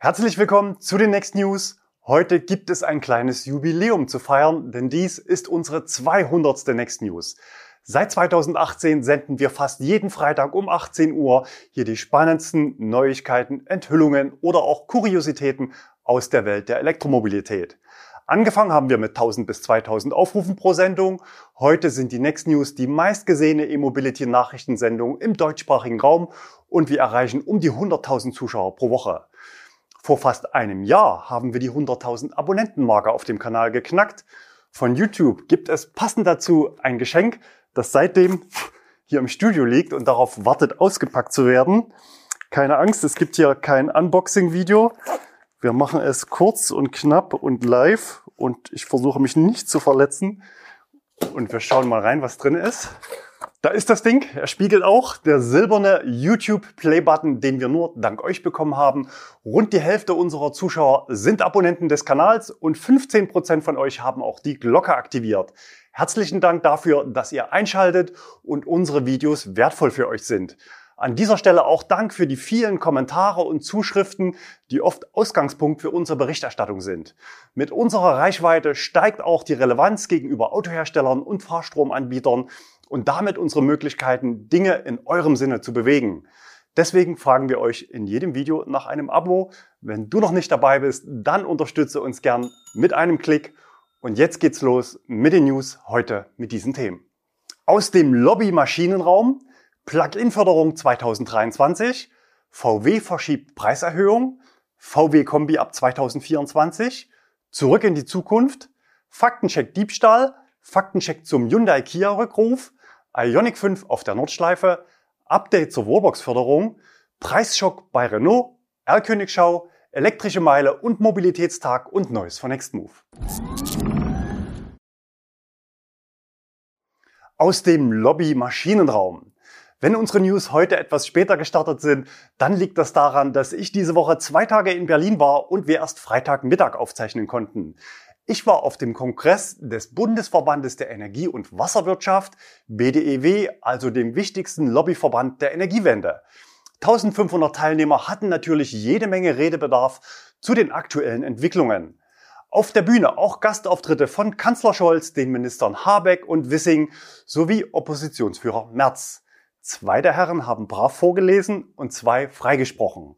Herzlich willkommen zu den Next News. Heute gibt es ein kleines Jubiläum zu feiern, denn dies ist unsere 200. Next News. Seit 2018 senden wir fast jeden Freitag um 18 Uhr hier die spannendsten Neuigkeiten, Enthüllungen oder auch Kuriositäten aus der Welt der Elektromobilität. Angefangen haben wir mit 1000 bis 2000 Aufrufen pro Sendung. Heute sind die Next News die meistgesehene E-Mobility-Nachrichtensendung im deutschsprachigen Raum und wir erreichen um die 100.000 Zuschauer pro Woche. Vor fast einem Jahr haben wir die 100.000 Abonnentenmarke auf dem Kanal geknackt. Von YouTube gibt es passend dazu ein Geschenk, das seitdem hier im Studio liegt und darauf wartet, ausgepackt zu werden. Keine Angst, es gibt hier kein Unboxing-Video. Wir machen es kurz und knapp und live und ich versuche mich nicht zu verletzen. Und wir schauen mal rein, was drin ist. Da ist das Ding. Er spiegelt auch der silberne YouTube Play Button, den wir nur dank euch bekommen haben. Rund die Hälfte unserer Zuschauer sind Abonnenten des Kanals und 15 Prozent von euch haben auch die Glocke aktiviert. Herzlichen Dank dafür, dass ihr einschaltet und unsere Videos wertvoll für euch sind. An dieser Stelle auch Dank für die vielen Kommentare und Zuschriften, die oft Ausgangspunkt für unsere Berichterstattung sind. Mit unserer Reichweite steigt auch die Relevanz gegenüber Autoherstellern und Fahrstromanbietern und damit unsere Möglichkeiten, Dinge in eurem Sinne zu bewegen. Deswegen fragen wir euch in jedem Video nach einem Abo. Wenn du noch nicht dabei bist, dann unterstütze uns gern mit einem Klick. Und jetzt geht's los mit den News heute mit diesen Themen. Aus dem Lobby-Maschinenraum, Plug-in-Förderung 2023, VW verschiebt Preiserhöhung, VW-Kombi ab 2024, zurück in die Zukunft, Faktencheck Diebstahl, Faktencheck zum Hyundai Kia Rückruf, Ionic 5 auf der Nordschleife, Update zur Wallbox-Förderung, Preisschock bei Renault, R-Königschau, elektrische Meile und Mobilitätstag und Neues von Nextmove. Aus dem Lobby-Maschinenraum. Wenn unsere News heute etwas später gestartet sind, dann liegt das daran, dass ich diese Woche zwei Tage in Berlin war und wir erst Freitagmittag aufzeichnen konnten. Ich war auf dem Kongress des Bundesverbandes der Energie- und Wasserwirtschaft, BDEW, also dem wichtigsten Lobbyverband der Energiewende. 1500 Teilnehmer hatten natürlich jede Menge Redebedarf zu den aktuellen Entwicklungen. Auf der Bühne auch Gastauftritte von Kanzler Scholz, den Ministern Habeck und Wissing sowie Oppositionsführer Merz. Zwei der Herren haben brav vorgelesen und zwei freigesprochen.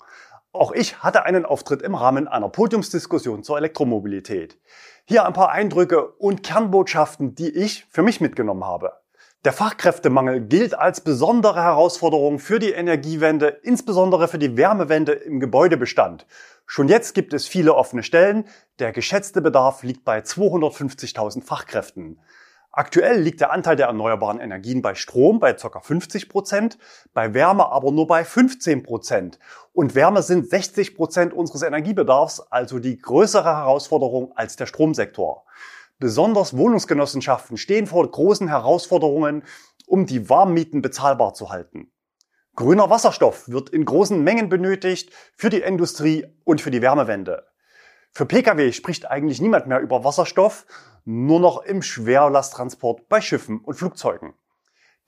Auch ich hatte einen Auftritt im Rahmen einer Podiumsdiskussion zur Elektromobilität. Hier ein paar Eindrücke und Kernbotschaften, die ich für mich mitgenommen habe. Der Fachkräftemangel gilt als besondere Herausforderung für die Energiewende, insbesondere für die Wärmewende im Gebäudebestand. Schon jetzt gibt es viele offene Stellen. Der geschätzte Bedarf liegt bei 250.000 Fachkräften. Aktuell liegt der Anteil der erneuerbaren Energien bei Strom bei ca. 50 Prozent, bei Wärme aber nur bei 15 Prozent. Und Wärme sind 60 Prozent unseres Energiebedarfs, also die größere Herausforderung als der Stromsektor. Besonders Wohnungsgenossenschaften stehen vor großen Herausforderungen, um die Warmmieten bezahlbar zu halten. Grüner Wasserstoff wird in großen Mengen benötigt für die Industrie und für die Wärmewende. Für Pkw spricht eigentlich niemand mehr über Wasserstoff, nur noch im Schwerlasttransport bei Schiffen und Flugzeugen.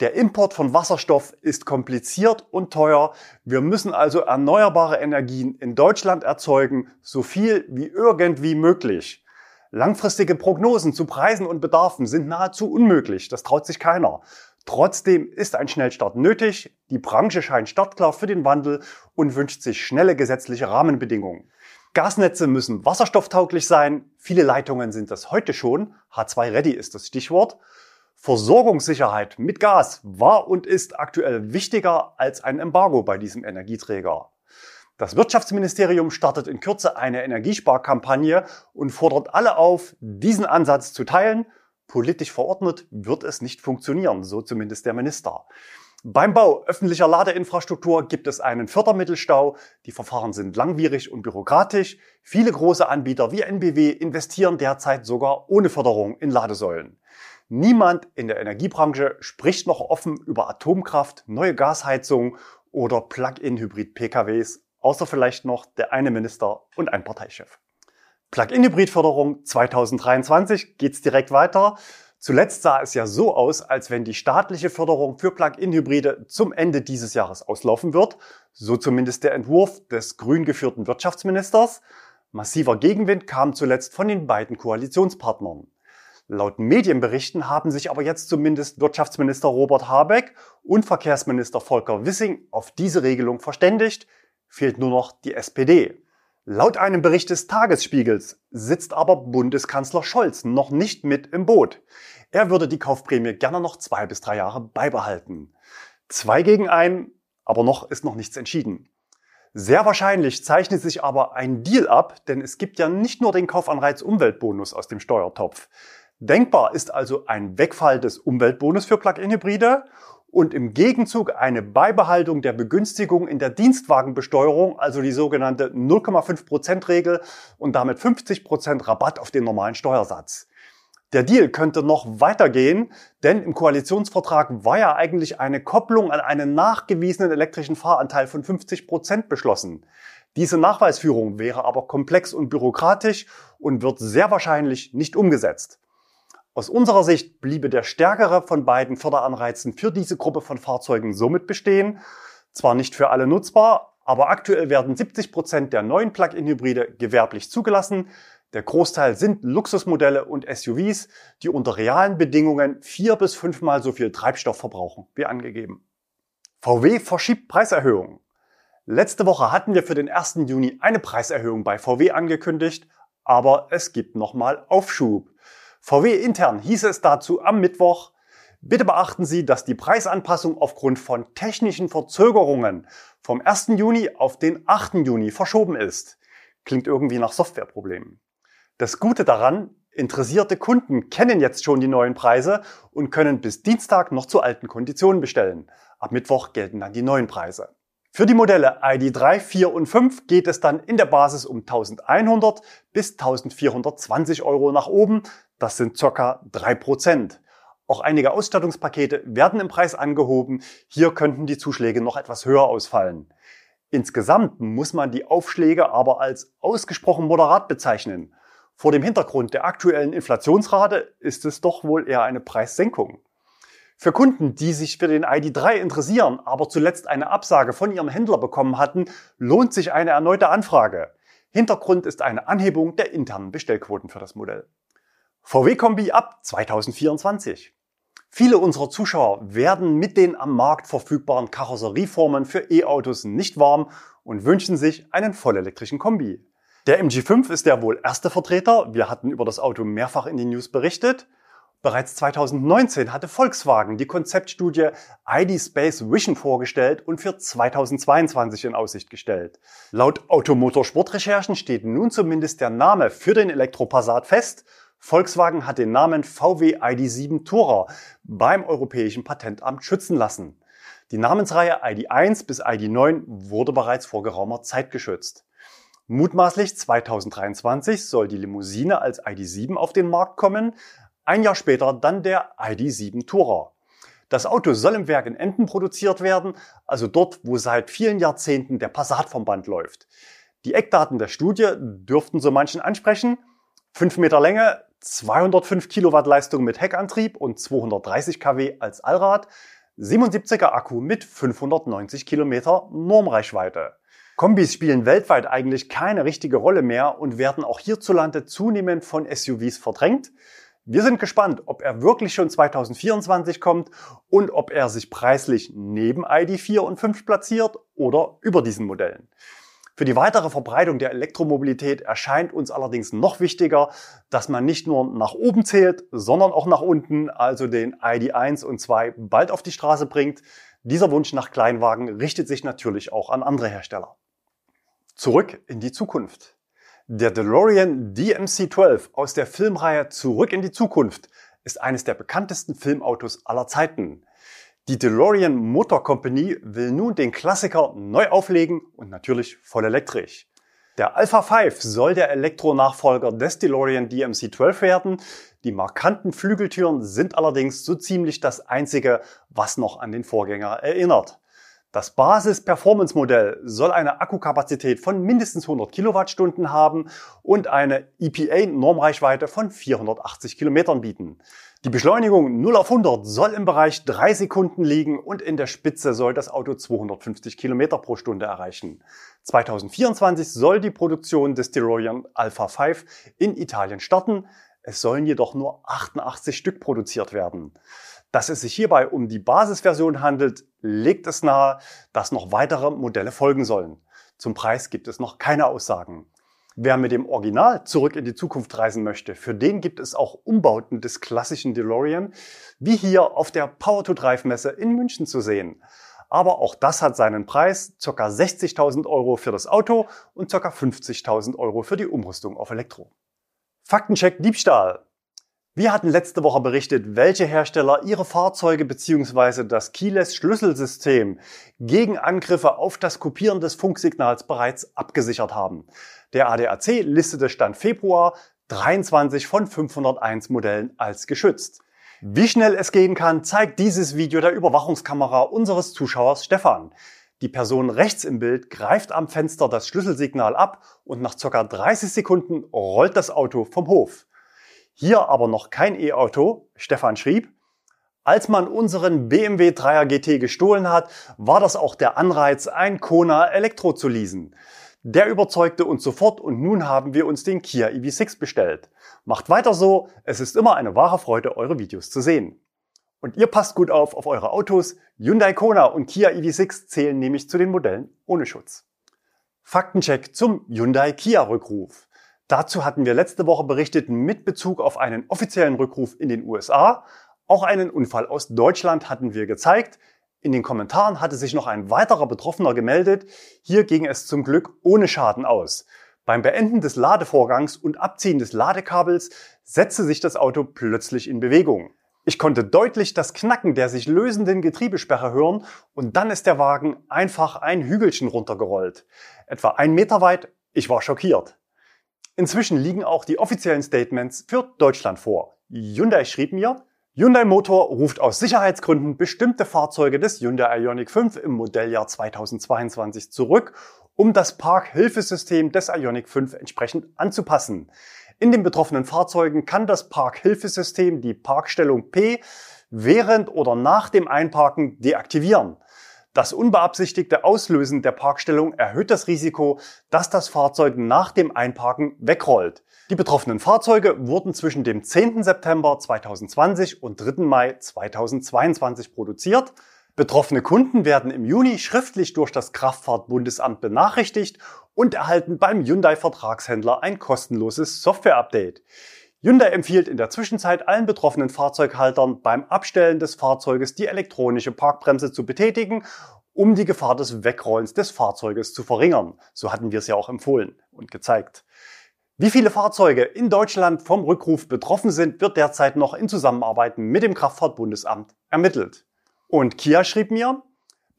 Der Import von Wasserstoff ist kompliziert und teuer. Wir müssen also erneuerbare Energien in Deutschland erzeugen, so viel wie irgendwie möglich. Langfristige Prognosen zu Preisen und Bedarfen sind nahezu unmöglich. Das traut sich keiner. Trotzdem ist ein Schnellstart nötig. Die Branche scheint startklar für den Wandel und wünscht sich schnelle gesetzliche Rahmenbedingungen. Gasnetze müssen wasserstofftauglich sein. Viele Leitungen sind das heute schon. H2-Ready ist das Stichwort. Versorgungssicherheit mit Gas war und ist aktuell wichtiger als ein Embargo bei diesem Energieträger. Das Wirtschaftsministerium startet in Kürze eine Energiesparkampagne und fordert alle auf, diesen Ansatz zu teilen. Politisch verordnet wird es nicht funktionieren, so zumindest der Minister. Beim Bau öffentlicher Ladeinfrastruktur gibt es einen Fördermittelstau. Die Verfahren sind langwierig und bürokratisch. Viele große Anbieter wie NBW investieren derzeit sogar ohne Förderung in Ladesäulen. Niemand in der Energiebranche spricht noch offen über Atomkraft, neue Gasheizungen oder Plug-in-Hybrid-PKWs, außer vielleicht noch der eine Minister und ein Parteichef. Plug-in-Hybrid-Förderung 2023 geht's direkt weiter. Zuletzt sah es ja so aus, als wenn die staatliche Förderung für Plug-in-Hybride zum Ende dieses Jahres auslaufen wird, so zumindest der Entwurf des grün geführten Wirtschaftsministers. Massiver Gegenwind kam zuletzt von den beiden Koalitionspartnern. Laut Medienberichten haben sich aber jetzt zumindest Wirtschaftsminister Robert Habeck und Verkehrsminister Volker Wissing auf diese Regelung verständigt, fehlt nur noch die SPD. Laut einem Bericht des Tagesspiegels sitzt aber Bundeskanzler Scholz noch nicht mit im Boot. Er würde die Kaufprämie gerne noch zwei bis drei Jahre beibehalten. Zwei gegen ein, aber noch ist noch nichts entschieden. Sehr wahrscheinlich zeichnet sich aber ein Deal ab, denn es gibt ja nicht nur den Kaufanreiz Umweltbonus aus dem Steuertopf. Denkbar ist also ein Wegfall des Umweltbonus für Plug-in-Hybride und im Gegenzug eine Beibehaltung der Begünstigung in der Dienstwagenbesteuerung, also die sogenannte 0,5% Regel und damit 50% Rabatt auf den normalen Steuersatz. Der Deal könnte noch weitergehen, denn im Koalitionsvertrag war ja eigentlich eine Kopplung an einen nachgewiesenen elektrischen Fahranteil von 50% beschlossen. Diese Nachweisführung wäre aber komplex und bürokratisch und wird sehr wahrscheinlich nicht umgesetzt. Aus unserer Sicht bliebe der stärkere von beiden Förderanreizen für diese Gruppe von Fahrzeugen somit bestehen. Zwar nicht für alle nutzbar, aber aktuell werden 70 Prozent der neuen Plug-in-Hybride gewerblich zugelassen. Der Großteil sind Luxusmodelle und SUVs, die unter realen Bedingungen vier bis fünfmal so viel Treibstoff verbrauchen wie angegeben. VW verschiebt Preiserhöhungen. Letzte Woche hatten wir für den 1. Juni eine Preiserhöhung bei VW angekündigt, aber es gibt nochmal Aufschub. VW intern hieß es dazu am Mittwoch, bitte beachten Sie, dass die Preisanpassung aufgrund von technischen Verzögerungen vom 1. Juni auf den 8. Juni verschoben ist. Klingt irgendwie nach Softwareproblemen. Das Gute daran, interessierte Kunden kennen jetzt schon die neuen Preise und können bis Dienstag noch zu alten Konditionen bestellen. Ab Mittwoch gelten dann die neuen Preise. Für die Modelle ID3, 4 und 5 geht es dann in der Basis um 1100 bis 1420 Euro nach oben. Das sind circa 3%. Auch einige Ausstattungspakete werden im Preis angehoben. Hier könnten die Zuschläge noch etwas höher ausfallen. Insgesamt muss man die Aufschläge aber als ausgesprochen moderat bezeichnen. Vor dem Hintergrund der aktuellen Inflationsrate ist es doch wohl eher eine Preissenkung. Für Kunden, die sich für den ID3 interessieren, aber zuletzt eine Absage von ihrem Händler bekommen hatten, lohnt sich eine erneute Anfrage. Hintergrund ist eine Anhebung der internen Bestellquoten für das Modell. VW Kombi ab 2024. Viele unserer Zuschauer werden mit den am Markt verfügbaren Karosserieformen für E-Autos nicht warm und wünschen sich einen vollelektrischen Kombi. Der MG5 ist der wohl erste Vertreter. Wir hatten über das Auto mehrfach in den News berichtet. Bereits 2019 hatte Volkswagen die Konzeptstudie ID Space Vision vorgestellt und für 2022 in Aussicht gestellt. Laut Automotorsportrecherchen steht nun zumindest der Name für den Elektropassat fest. Volkswagen hat den Namen VW ID7 Tourer beim Europäischen Patentamt schützen lassen. Die Namensreihe ID1 bis ID9 wurde bereits vor geraumer Zeit geschützt. Mutmaßlich 2023 soll die Limousine als ID7 auf den Markt kommen, ein Jahr später dann der ID7 Tourer. Das Auto soll im Werk in Emden produziert werden, also dort, wo seit vielen Jahrzehnten der Passat vom Band läuft. Die Eckdaten der Studie dürften so manchen ansprechen. 5 Meter Länge, 205 Kilowatt Leistung mit Heckantrieb und 230 kW als Allrad, 77er Akku mit 590 Kilometer Normreichweite. Kombis spielen weltweit eigentlich keine richtige Rolle mehr und werden auch hierzulande zunehmend von SUVs verdrängt. Wir sind gespannt, ob er wirklich schon 2024 kommt und ob er sich preislich neben ID4 und 5 platziert oder über diesen Modellen. Für die weitere Verbreitung der Elektromobilität erscheint uns allerdings noch wichtiger, dass man nicht nur nach oben zählt, sondern auch nach unten, also den ID1 und 2 bald auf die Straße bringt. Dieser Wunsch nach Kleinwagen richtet sich natürlich auch an andere Hersteller. Zurück in die Zukunft. Der DeLorean DMC-12 aus der Filmreihe Zurück in die Zukunft ist eines der bekanntesten Filmautos aller Zeiten. Die DeLorean Motor Company will nun den Klassiker neu auflegen und natürlich voll elektrisch. Der Alpha 5 soll der Elektronachfolger des DeLorean DMC-12 werden. Die markanten Flügeltüren sind allerdings so ziemlich das einzige, was noch an den Vorgänger erinnert. Das Basis-Performance-Modell soll eine Akkukapazität von mindestens 100 Kilowattstunden haben und eine EPA-Normreichweite von 480 Kilometern bieten. Die Beschleunigung 0 auf 100 soll im Bereich 3 Sekunden liegen und in der Spitze soll das Auto 250 Kilometer pro Stunde erreichen. 2024 soll die Produktion des DeLorean Alpha 5 in Italien starten. Es sollen jedoch nur 88 Stück produziert werden. Dass es sich hierbei um die Basisversion handelt, legt es nahe, dass noch weitere Modelle folgen sollen. Zum Preis gibt es noch keine Aussagen. Wer mit dem Original zurück in die Zukunft reisen möchte, für den gibt es auch Umbauten des klassischen DeLorean, wie hier auf der Power to Drive Messe in München zu sehen. Aber auch das hat seinen Preis, ca. 60.000 Euro für das Auto und ca. 50.000 Euro für die Umrüstung auf Elektro. Faktencheck Diebstahl. Wir hatten letzte Woche berichtet, welche Hersteller ihre Fahrzeuge bzw. das Keyless Schlüsselsystem gegen Angriffe auf das Kopieren des Funksignals bereits abgesichert haben. Der ADAC listete Stand Februar 23 von 501 Modellen als geschützt. Wie schnell es gehen kann, zeigt dieses Video der Überwachungskamera unseres Zuschauers Stefan. Die Person rechts im Bild greift am Fenster das Schlüsselsignal ab und nach ca. 30 Sekunden rollt das Auto vom Hof. Hier aber noch kein E-Auto. Stefan schrieb, als man unseren BMW 3er GT gestohlen hat, war das auch der Anreiz, ein Kona Elektro zu leasen. Der überzeugte uns sofort und nun haben wir uns den Kia EV6 bestellt. Macht weiter so, es ist immer eine wahre Freude, eure Videos zu sehen. Und ihr passt gut auf auf eure Autos. Hyundai Kona und Kia EV6 zählen nämlich zu den Modellen ohne Schutz. Faktencheck zum Hyundai Kia Rückruf. Dazu hatten wir letzte Woche berichtet mit Bezug auf einen offiziellen Rückruf in den USA. Auch einen Unfall aus Deutschland hatten wir gezeigt. In den Kommentaren hatte sich noch ein weiterer Betroffener gemeldet. Hier ging es zum Glück ohne Schaden aus. Beim Beenden des Ladevorgangs und Abziehen des Ladekabels setzte sich das Auto plötzlich in Bewegung. Ich konnte deutlich das Knacken der sich lösenden Getriebesperre hören und dann ist der Wagen einfach ein Hügelchen runtergerollt. Etwa ein Meter weit. Ich war schockiert. Inzwischen liegen auch die offiziellen Statements für Deutschland vor. Hyundai schrieb mir, Hyundai Motor ruft aus Sicherheitsgründen bestimmte Fahrzeuge des Hyundai Ioniq 5 im Modelljahr 2022 zurück, um das Parkhilfesystem des Ioniq 5 entsprechend anzupassen. In den betroffenen Fahrzeugen kann das Parkhilfesystem die Parkstellung P während oder nach dem Einparken deaktivieren. Das unbeabsichtigte Auslösen der Parkstellung erhöht das Risiko, dass das Fahrzeug nach dem Einparken wegrollt. Die betroffenen Fahrzeuge wurden zwischen dem 10. September 2020 und 3. Mai 2022 produziert. Betroffene Kunden werden im Juni schriftlich durch das Kraftfahrtbundesamt benachrichtigt und erhalten beim Hyundai-Vertragshändler ein kostenloses Software-Update. Hyundai empfiehlt in der Zwischenzeit allen betroffenen Fahrzeughaltern beim Abstellen des Fahrzeuges die elektronische Parkbremse zu betätigen, um die Gefahr des Wegrollens des Fahrzeuges zu verringern. So hatten wir es ja auch empfohlen und gezeigt. Wie viele Fahrzeuge in Deutschland vom Rückruf betroffen sind, wird derzeit noch in Zusammenarbeit mit dem Kraftfahrtbundesamt ermittelt. Und Kia schrieb mir,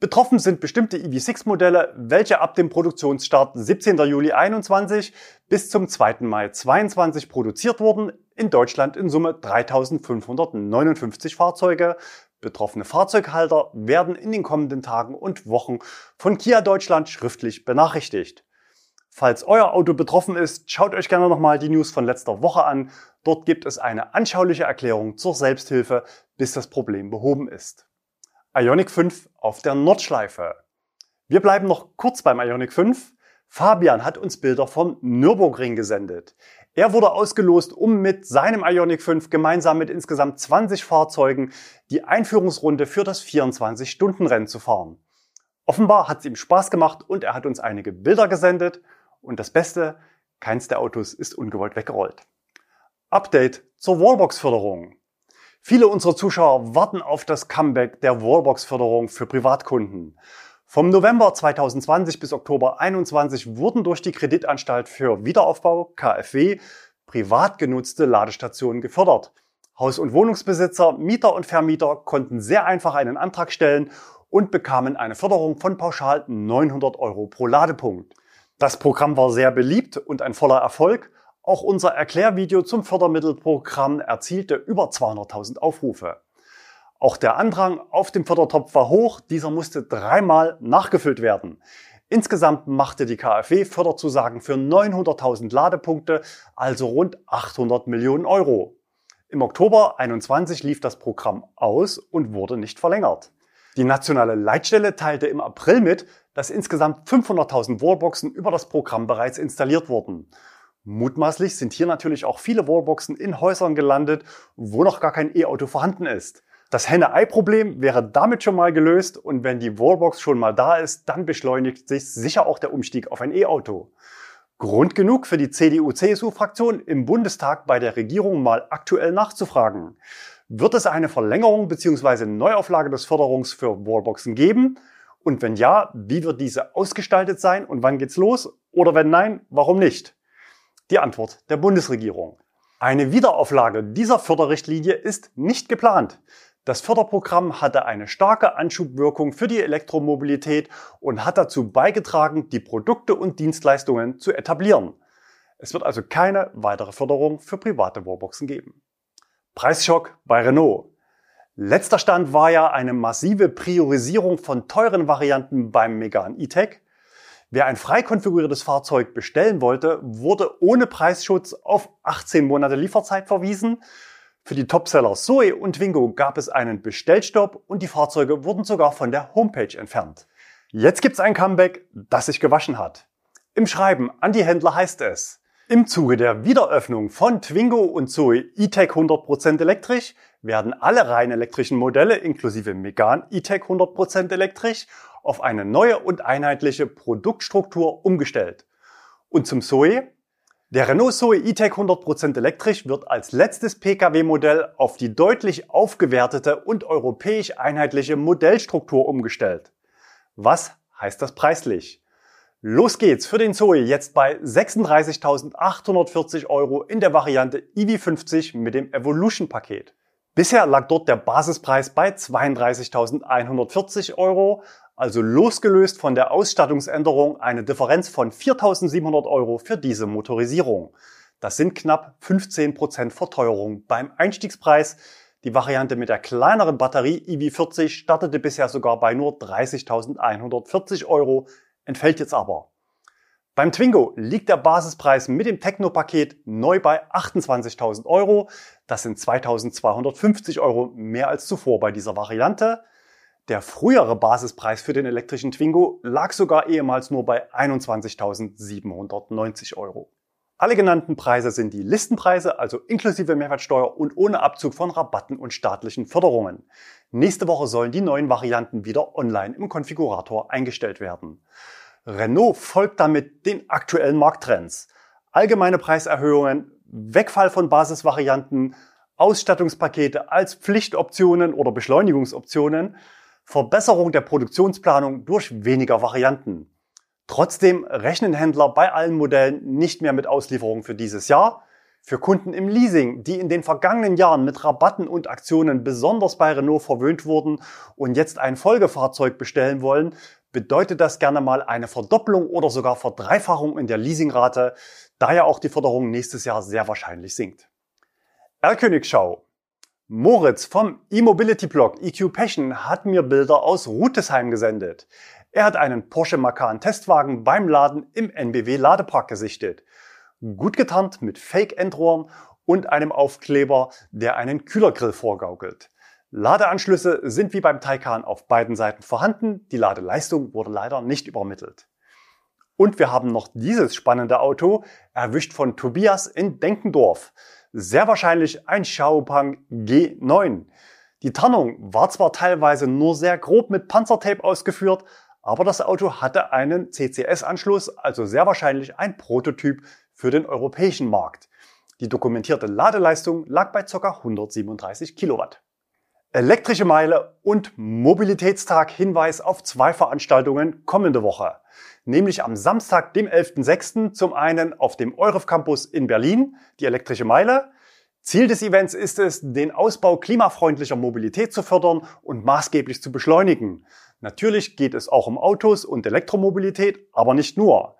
Betroffen sind bestimmte EV6-Modelle, welche ab dem Produktionsstart 17. Juli 21 bis zum 2. Mai 22 produziert wurden. In Deutschland in Summe 3559 Fahrzeuge. Betroffene Fahrzeughalter werden in den kommenden Tagen und Wochen von Kia Deutschland schriftlich benachrichtigt. Falls euer Auto betroffen ist, schaut euch gerne nochmal die News von letzter Woche an. Dort gibt es eine anschauliche Erklärung zur Selbsthilfe, bis das Problem behoben ist. Ionic 5 auf der Nordschleife. Wir bleiben noch kurz beim Ionic 5. Fabian hat uns Bilder vom Nürburgring gesendet. Er wurde ausgelost, um mit seinem Ionic 5 gemeinsam mit insgesamt 20 Fahrzeugen die Einführungsrunde für das 24-Stunden-Rennen zu fahren. Offenbar hat es ihm Spaß gemacht und er hat uns einige Bilder gesendet. Und das Beste, keins der Autos ist ungewollt weggerollt. Update zur Wallbox-Förderung. Viele unserer Zuschauer warten auf das Comeback der Wallbox-Förderung für Privatkunden. Vom November 2020 bis Oktober 2021 wurden durch die Kreditanstalt für Wiederaufbau KfW privat genutzte Ladestationen gefördert. Haus- und Wohnungsbesitzer, Mieter und Vermieter konnten sehr einfach einen Antrag stellen und bekamen eine Förderung von pauschal 900 Euro pro Ladepunkt. Das Programm war sehr beliebt und ein voller Erfolg auch unser Erklärvideo zum Fördermittelprogramm erzielte über 200.000 Aufrufe. Auch der Andrang auf dem Fördertopf war hoch, dieser musste dreimal nachgefüllt werden. Insgesamt machte die KfW Förderzusagen für 900.000 Ladepunkte, also rund 800 Millionen Euro. Im Oktober 21 lief das Programm aus und wurde nicht verlängert. Die nationale Leitstelle teilte im April mit, dass insgesamt 500.000 Wallboxen über das Programm bereits installiert wurden. Mutmaßlich sind hier natürlich auch viele Wallboxen in Häusern gelandet, wo noch gar kein E-Auto vorhanden ist. Das Henne-Ei-Problem wäre damit schon mal gelöst und wenn die Wallbox schon mal da ist, dann beschleunigt sich sicher auch der Umstieg auf ein E-Auto. Grund genug für die CDU-CSU-Fraktion im Bundestag bei der Regierung mal aktuell nachzufragen. Wird es eine Verlängerung bzw. Neuauflage des Förderungs für Wallboxen geben? Und wenn ja, wie wird diese ausgestaltet sein und wann geht's los? Oder wenn nein, warum nicht? Die Antwort der Bundesregierung. Eine Wiederauflage dieser Förderrichtlinie ist nicht geplant. Das Förderprogramm hatte eine starke Anschubwirkung für die Elektromobilität und hat dazu beigetragen, die Produkte und Dienstleistungen zu etablieren. Es wird also keine weitere Förderung für private Wallboxen geben. Preisschock bei Renault. Letzter Stand war ja eine massive Priorisierung von teuren Varianten beim Megane E-Tech. Wer ein frei konfiguriertes Fahrzeug bestellen wollte, wurde ohne Preisschutz auf 18 Monate Lieferzeit verwiesen für die Topseller Zoe und Twingo gab es einen Bestellstopp und die Fahrzeuge wurden sogar von der Homepage entfernt. Jetzt gibt's ein Comeback, das sich gewaschen hat. Im Schreiben an die Händler heißt es, im Zuge der Wiederöffnung von Twingo und Zoe E-Tech 100% elektrisch werden alle rein elektrischen Modelle inklusive Megan E-Tech 100% elektrisch auf eine neue und einheitliche Produktstruktur umgestellt. Und zum Zoe der Renault Zoe E-Tech 100% elektrisch wird als letztes Pkw-Modell auf die deutlich aufgewertete und europäisch einheitliche Modellstruktur umgestellt. Was heißt das preislich? Los geht's für den Zoe jetzt bei 36.840 Euro in der Variante EV50 mit dem Evolution-Paket. Bisher lag dort der Basispreis bei 32.140 Euro, also losgelöst von der Ausstattungsänderung eine Differenz von 4.700 Euro für diese Motorisierung. Das sind knapp 15% Verteuerung beim Einstiegspreis. Die Variante mit der kleineren Batterie EV40 startete bisher sogar bei nur 30.140 Euro, entfällt jetzt aber. Beim Twingo liegt der Basispreis mit dem Techno-Paket neu bei 28.000 Euro. Das sind 2.250 Euro mehr als zuvor bei dieser Variante. Der frühere Basispreis für den elektrischen Twingo lag sogar ehemals nur bei 21.790 Euro. Alle genannten Preise sind die Listenpreise, also inklusive Mehrwertsteuer und ohne Abzug von Rabatten und staatlichen Förderungen. Nächste Woche sollen die neuen Varianten wieder online im Konfigurator eingestellt werden. Renault folgt damit den aktuellen Markttrends. Allgemeine Preiserhöhungen, Wegfall von Basisvarianten, Ausstattungspakete als Pflichtoptionen oder Beschleunigungsoptionen, Verbesserung der Produktionsplanung durch weniger Varianten. Trotzdem rechnen Händler bei allen Modellen nicht mehr mit Auslieferungen für dieses Jahr. Für Kunden im Leasing, die in den vergangenen Jahren mit Rabatten und Aktionen besonders bei Renault verwöhnt wurden und jetzt ein Folgefahrzeug bestellen wollen, bedeutet das gerne mal eine Verdopplung oder sogar Verdreifachung in der Leasingrate, da ja auch die Förderung nächstes Jahr sehr wahrscheinlich sinkt. Erlkönigschau. Moritz vom E-Mobility-Blog EQ Passion hat mir Bilder aus Rutesheim gesendet. Er hat einen Porsche Macan Testwagen beim Laden im NBW Ladepark gesichtet. Gut getarnt mit Fake-Endrohren und einem Aufkleber, der einen Kühlergrill vorgaukelt. Ladeanschlüsse sind wie beim Taycan auf beiden Seiten vorhanden. Die Ladeleistung wurde leider nicht übermittelt. Und wir haben noch dieses spannende Auto erwischt von Tobias in Denkendorf. Sehr wahrscheinlich ein Xiaopeng G9. Die Tarnung war zwar teilweise nur sehr grob mit Panzertape ausgeführt, aber das Auto hatte einen CCS-Anschluss, also sehr wahrscheinlich ein Prototyp für den europäischen Markt. Die dokumentierte Ladeleistung lag bei ca. 137 Kilowatt. Elektrische Meile und Mobilitätstag Hinweis auf zwei Veranstaltungen kommende Woche. Nämlich am Samstag, dem 11.06. zum einen auf dem Euref Campus in Berlin, die elektrische Meile. Ziel des Events ist es, den Ausbau klimafreundlicher Mobilität zu fördern und maßgeblich zu beschleunigen. Natürlich geht es auch um Autos und Elektromobilität, aber nicht nur.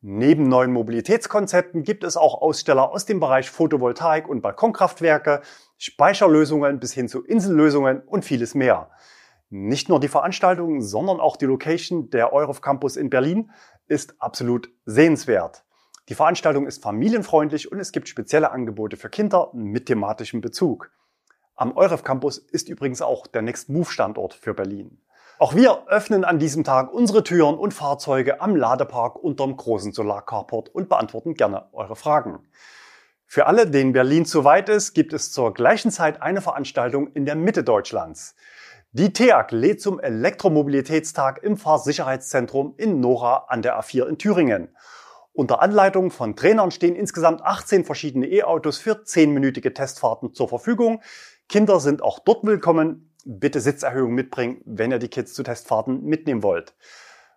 Neben neuen Mobilitätskonzepten gibt es auch Aussteller aus dem Bereich Photovoltaik und Balkonkraftwerke, Speicherlösungen bis hin zu Insellösungen und vieles mehr. Nicht nur die Veranstaltung, sondern auch die Location der Euref Campus in Berlin ist absolut sehenswert. Die Veranstaltung ist familienfreundlich und es gibt spezielle Angebote für Kinder mit thematischem Bezug. Am EUREF Campus ist übrigens auch der Next Move Standort für Berlin. Auch wir öffnen an diesem Tag unsere Türen und Fahrzeuge am Ladepark unterm großen Solarcarport und beantworten gerne eure Fragen. Für alle, denen Berlin zu weit ist, gibt es zur gleichen Zeit eine Veranstaltung in der Mitte Deutschlands. Die TEAG lädt zum Elektromobilitätstag im Fahrsicherheitszentrum in Nora an der A4 in Thüringen. Unter Anleitung von Trainern stehen insgesamt 18 verschiedene E-Autos für 10-minütige Testfahrten zur Verfügung. Kinder sind auch dort willkommen. Bitte Sitzerhöhung mitbringen, wenn ihr die Kids zu Testfahrten mitnehmen wollt.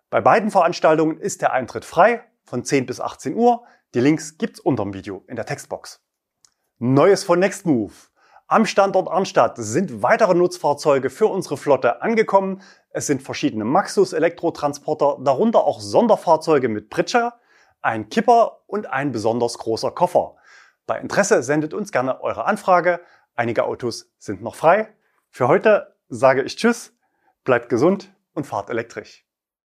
Bei beiden Veranstaltungen ist der Eintritt frei von 10 bis 18 Uhr. Die Links gibt's unter dem Video in der Textbox. Neues von Nextmove. Am Standort Arnstadt sind weitere Nutzfahrzeuge für unsere Flotte angekommen. Es sind verschiedene Maxus Elektrotransporter, darunter auch Sonderfahrzeuge mit Pritscher, ein Kipper und ein besonders großer Koffer. Bei Interesse sendet uns gerne eure Anfrage. Einige Autos sind noch frei. Für heute sage ich Tschüss, bleibt gesund und fahrt elektrisch.